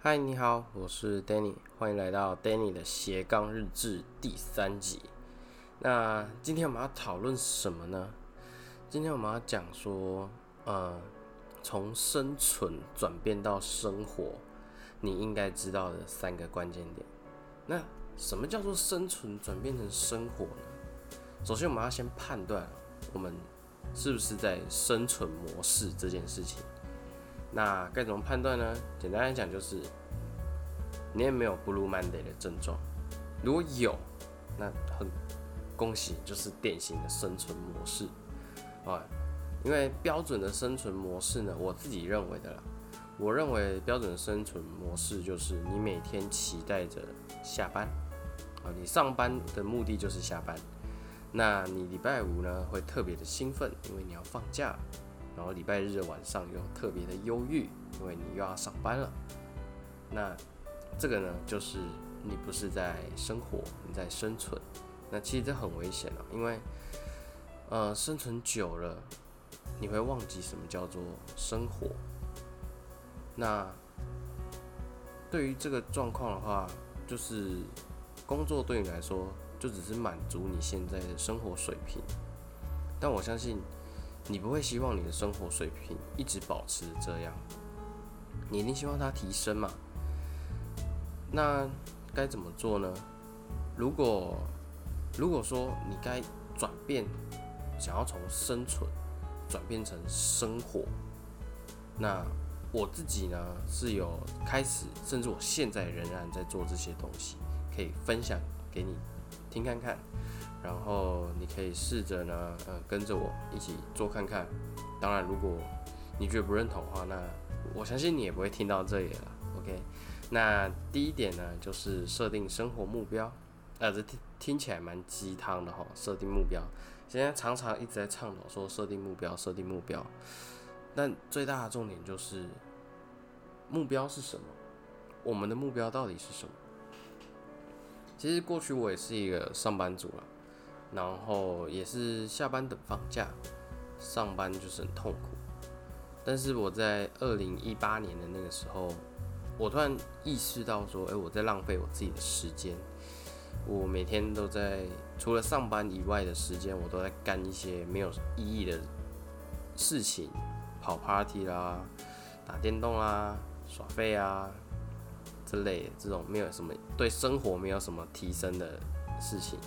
嗨，你好，我是 Danny，欢迎来到 Danny 的斜杠日志第三集。那今天我们要讨论什么呢？今天我们要讲说，呃，从生存转变到生活，你应该知道的三个关键点。那什么叫做生存转变成生活呢？首先，我们要先判断我们是不是在生存模式这件事情。那该怎么判断呢？简单来讲，就是你也没有 Blue Monday 的症状。如果有，那很恭喜，就是典型的生存模式啊。因为标准的生存模式呢，我自己认为的啦。我认为标准的生存模式就是你每天期待着下班啊，你上班的目的就是下班。那你礼拜五呢会特别的兴奋，因为你要放假。然后礼拜日晚上又特别的忧郁，因为你又要上班了。那这个呢，就是你不是在生活，你在生存。那其实这很危险了，因为呃，生存久了，你会忘记什么叫做生活。那对于这个状况的话，就是工作对你来说就只是满足你现在的生活水平，但我相信。你不会希望你的生活水平一直保持这样，你一定希望它提升嘛？那该怎么做呢？如果如果说你该转变，想要从生存转变成生活，那我自己呢是有开始，甚至我现在仍然在做这些东西，可以分享给你听看看。然后你可以试着呢，呃，跟着我一起做看看。当然，如果你觉得不认同的话，那我相信你也不会听到这里了。OK，那第一点呢，就是设定生活目标。呃，这听听起来蛮鸡汤的哈，设定目标。现在常常一直在倡导说设定目标，设定目标。但最大的重点就是目标是什么？我们的目标到底是什么？其实过去我也是一个上班族了。然后也是下班等放假，上班就是很痛苦。但是我在二零一八年的那个时候，我突然意识到说，哎，我在浪费我自己的时间。我每天都在除了上班以外的时间，我都在干一些没有意义的事情，跑 party 啦，打电动啦，耍废啊之类这种没有什么对生活没有什么提升的事情。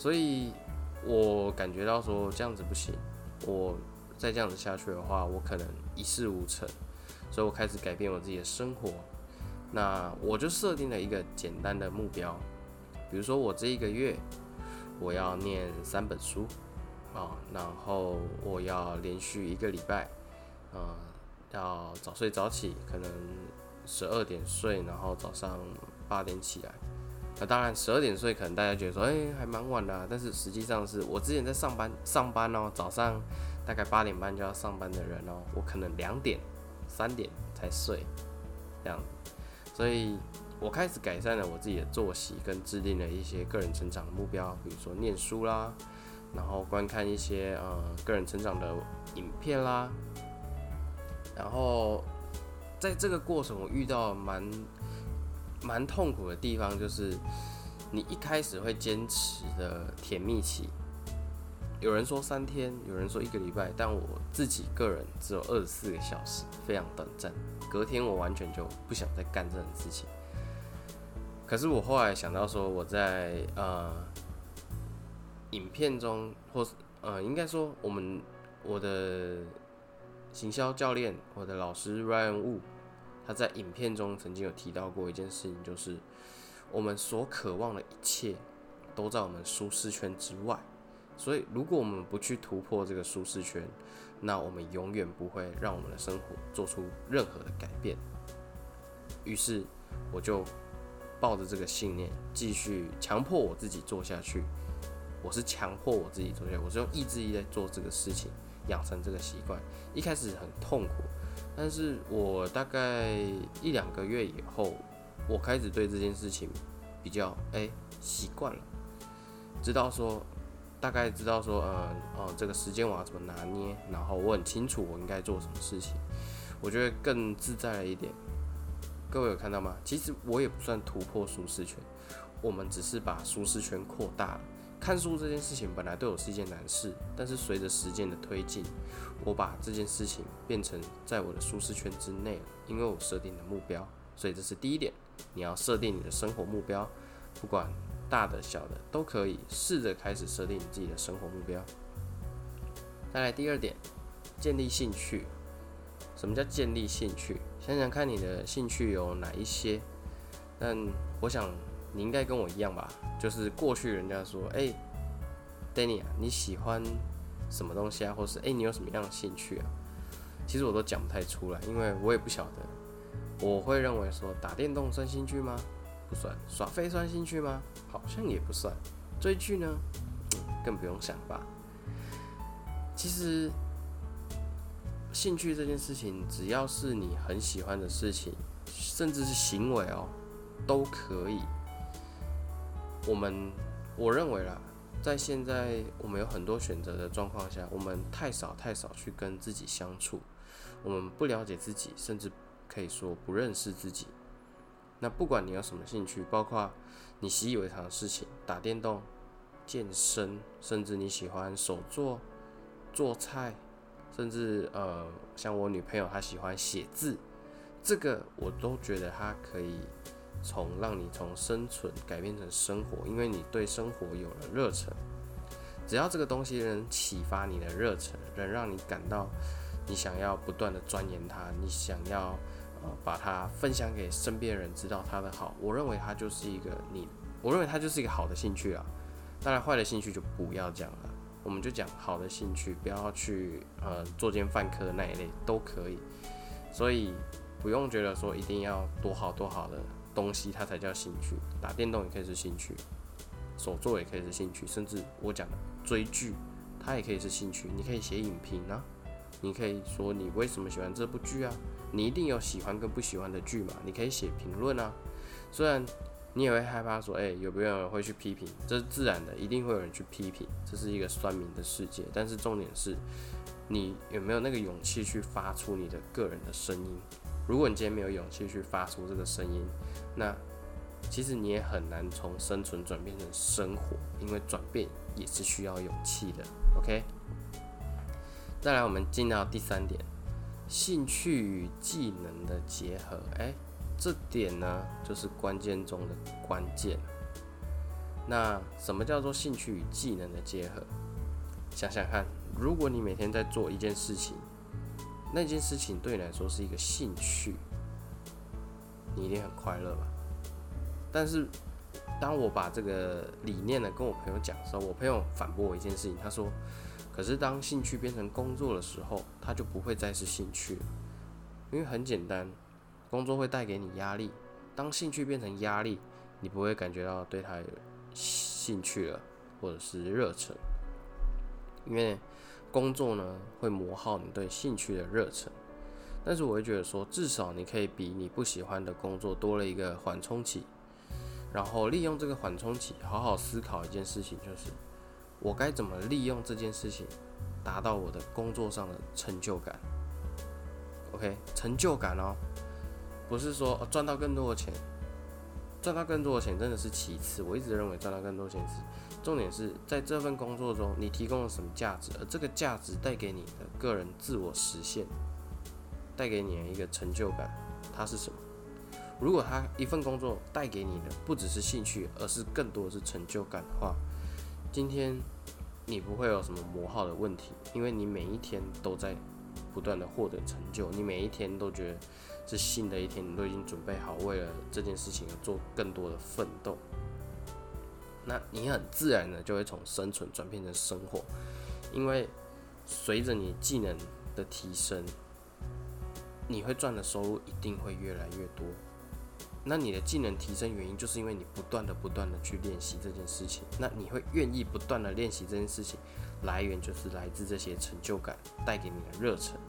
所以，我感觉到说这样子不行，我再这样子下去的话，我可能一事无成。所以我开始改变我自己的生活。那我就设定了一个简单的目标，比如说我这一个月我要念三本书啊，然后我要连续一个礼拜，嗯，要早睡早起，可能十二点睡，然后早上八点起来。那当然，十二点睡可能大家觉得说，哎，还蛮晚的。但是实际上是我之前在上班上班哦，早上大概八点半就要上班的人哦，我可能两点、三点才睡，这样。所以我开始改善了我自己的作息，跟制定了一些个人成长的目标，比如说念书啦，然后观看一些呃个人成长的影片啦。然后在这个过程，我遇到蛮。蛮痛苦的地方就是，你一开始会坚持的甜蜜期，有人说三天，有人说一个礼拜，但我自己个人只有二十四个小时，非常短暂。隔天我完全就不想再干这种事情。可是我后来想到说，我在呃影片中，或是呃应该说我们我的行销教练，我的老师 Ryan Wu。他在影片中曾经有提到过一件事情，就是我们所渴望的一切都在我们舒适圈之外。所以，如果我们不去突破这个舒适圈，那我们永远不会让我们的生活做出任何的改变。于是，我就抱着这个信念，继续强迫我自己做下去。我是强迫我自己做下去，我是用意志力在做这个事情，养成这个习惯。一开始很痛苦。但是我大概一两个月以后，我开始对这件事情比较哎习惯了，知道说大概知道说呃哦这个时间我要怎么拿捏，然后我很清楚我应该做什么事情，我觉得更自在了一点。各位有看到吗？其实我也不算突破舒适圈，我们只是把舒适圈扩大了。看书这件事情本来对我是一件难事，但是随着时间的推进，我把这件事情变成在我的舒适圈之内了，因为我设定的目标。所以这是第一点，你要设定你的生活目标，不管大的小的都可以，试着开始设定你自己的生活目标。再来第二点，建立兴趣。什么叫建立兴趣？想想看你的兴趣有哪一些？但我想你应该跟我一样吧，就是过去人家说，哎，Danny 啊，你喜欢什么东西啊？或是哎，你有什么样的兴趣啊？其实我都讲不太出来，因为我也不晓得。我会认为说打电动算兴趣吗？不算。耍飞算兴趣吗？好像也不算。追剧呢？嗯，更不用想吧。其实，兴趣这件事情，只要是你很喜欢的事情，甚至是行为哦，都可以。我们我认为啦，在现在我们有很多选择的状况下，我们太少太少去跟自己相处，我们不了解自己，甚至。可以说不认识自己。那不管你有什么兴趣，包括你习以为常的事情，打电动、健身，甚至你喜欢手做、做菜，甚至呃，像我女朋友她喜欢写字，这个我都觉得她可以从让你从生存改变成生活，因为你对生活有了热忱。只要这个东西能启发你的热忱，能让你感到你想要不断的钻研它，你想要。呃，把它分享给身边人，知道它的好。我认为它就是一个你，我认为它就是一个好的兴趣啊。当然，坏的兴趣就不要讲了。我们就讲好的兴趣，不要去呃作奸犯科那一类都可以。所以不用觉得说一定要多好多好的东西它才叫兴趣。打电动也可以是兴趣，手作也可以是兴趣，甚至我讲的追剧，它也可以是兴趣。你可以写影评啊，你可以说你为什么喜欢这部剧啊。你一定有喜欢跟不喜欢的剧嘛？你可以写评论啊。虽然你也会害怕说，哎，有没有人会去批评？这是自然的，一定会有人去批评。这是一个酸民的世界。但是重点是，你有没有那个勇气去发出你的个人的声音？如果你今天没有勇气去发出这个声音，那其实你也很难从生存转变成生活，因为转变也是需要勇气的。OK。再来，我们进到第三点。兴趣与技能的结合，哎，这点呢就是关键中的关键。那什么叫做兴趣与技能的结合？想想看，如果你每天在做一件事情，那件事情对你来说是一个兴趣，你一定很快乐吧？但是，当我把这个理念呢跟我朋友讲的时候，我朋友反驳我一件事情，他说。可是，当兴趣变成工作的时候，它就不会再是兴趣了。因为很简单，工作会带给你压力。当兴趣变成压力，你不会感觉到对它有兴趣了，或者是热忱。因为工作呢，会磨耗你对兴趣的热忱。但是，我会觉得说，至少你可以比你不喜欢的工作多了一个缓冲期，然后利用这个缓冲期，好好思考一件事情，就是。我该怎么利用这件事情，达到我的工作上的成就感？OK，成就感哦，不是说赚到更多的钱，赚到更多的钱真的是其次。我一直认为赚到更多钱是重点，是在这份工作中你提供了什么价值，而这个价值带给你的个人自我实现，带给你的一个成就感，它是什么？如果他一份工作带给你的不只是兴趣，而是更多的是成就感的话。今天你不会有什么磨耗的问题，因为你每一天都在不断的获得成就，你每一天都觉得是新的一天，你都已经准备好为了这件事情而做更多的奋斗。那你很自然的就会从生存转变成生活，因为随着你技能的提升，你会赚的收入一定会越来越多。那你的技能提升原因，就是因为你不断的、不断的去练习这件事情。那你会愿意不断的练习这件事情，来源就是来自这些成就感带给你的热忱。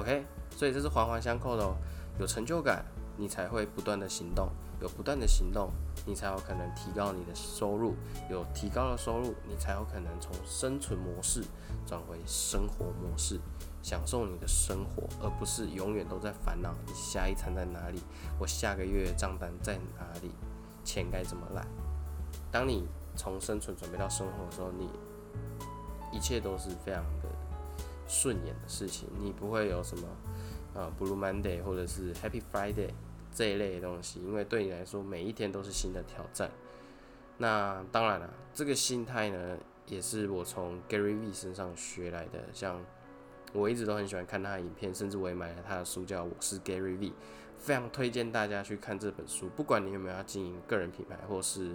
OK，所以这是环环相扣的哦。有成就感，你才会不断的行动，有不断的行动，你才有可能提高你的收入，有提高的收入，你才有可能从生存模式转为生活模式，享受你的生活，而不是永远都在烦恼你下一餐在哪里，我下个月账单在哪里，钱该怎么来。当你从生存准备到生活的时候，你一切都是非常顺眼的事情，你不会有什么。啊，Blue Monday 或者是 Happy Friday 这一类的东西，因为对你来说，每一天都是新的挑战。那当然了，这个心态呢，也是我从 Gary V 身上学来的。像我一直都很喜欢看他的影片，甚至我也买了他的书，叫《我是 Gary V》，非常推荐大家去看这本书。不管你有没有要经营个人品牌，或是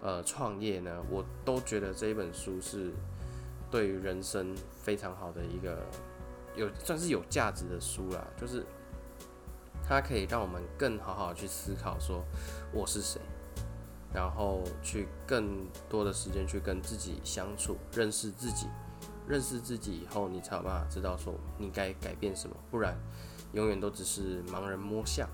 呃创业呢，我都觉得这一本书是对于人生非常好的一个。有算是有价值的书啦，就是它可以让我们更好好去思考，说我是谁，然后去更多的时间去跟自己相处，认识自己，认识自己以后，你才有办法知道说你该改变什么，不然永远都只是盲人摸象。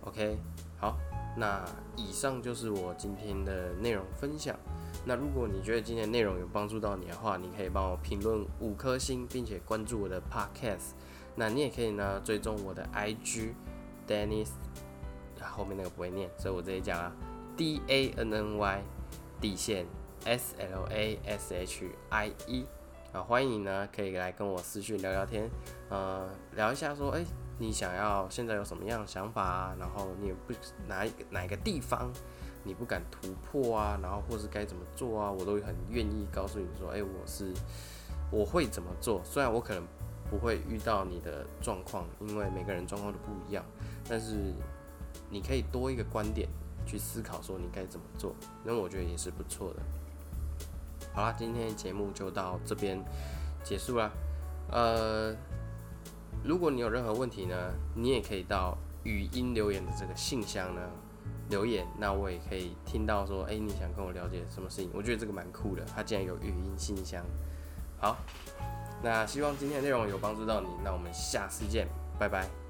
OK，好，那以上就是我今天的内容分享。那如果你觉得今天内容有帮助到你的话，你可以帮我评论五颗星，并且关注我的 podcast。那你也可以呢追踪我的 IG Dennis，后面那个不会念，所以我直接讲啊，D A N N Y 底线 S L A S H I E 啊，欢迎你呢可以来跟我私讯聊聊天，呃，聊一下说，哎，你想要现在有什么样的想法啊？然后你也不哪一个哪个地方？你不敢突破啊，然后或是该怎么做啊，我都很愿意告诉你说，哎，我是我会怎么做。虽然我可能不会遇到你的状况，因为每个人状况都不一样，但是你可以多一个观点去思考，说你该怎么做，那我觉得也是不错的。好啦，今天节目就到这边结束啦。呃，如果你有任何问题呢，你也可以到语音留言的这个信箱呢。留言，那我也可以听到说，哎，你想跟我了解什么事情？我觉得这个蛮酷的，它竟然有语音信箱。好，那希望今天的内容有帮助到你，那我们下次见，拜拜。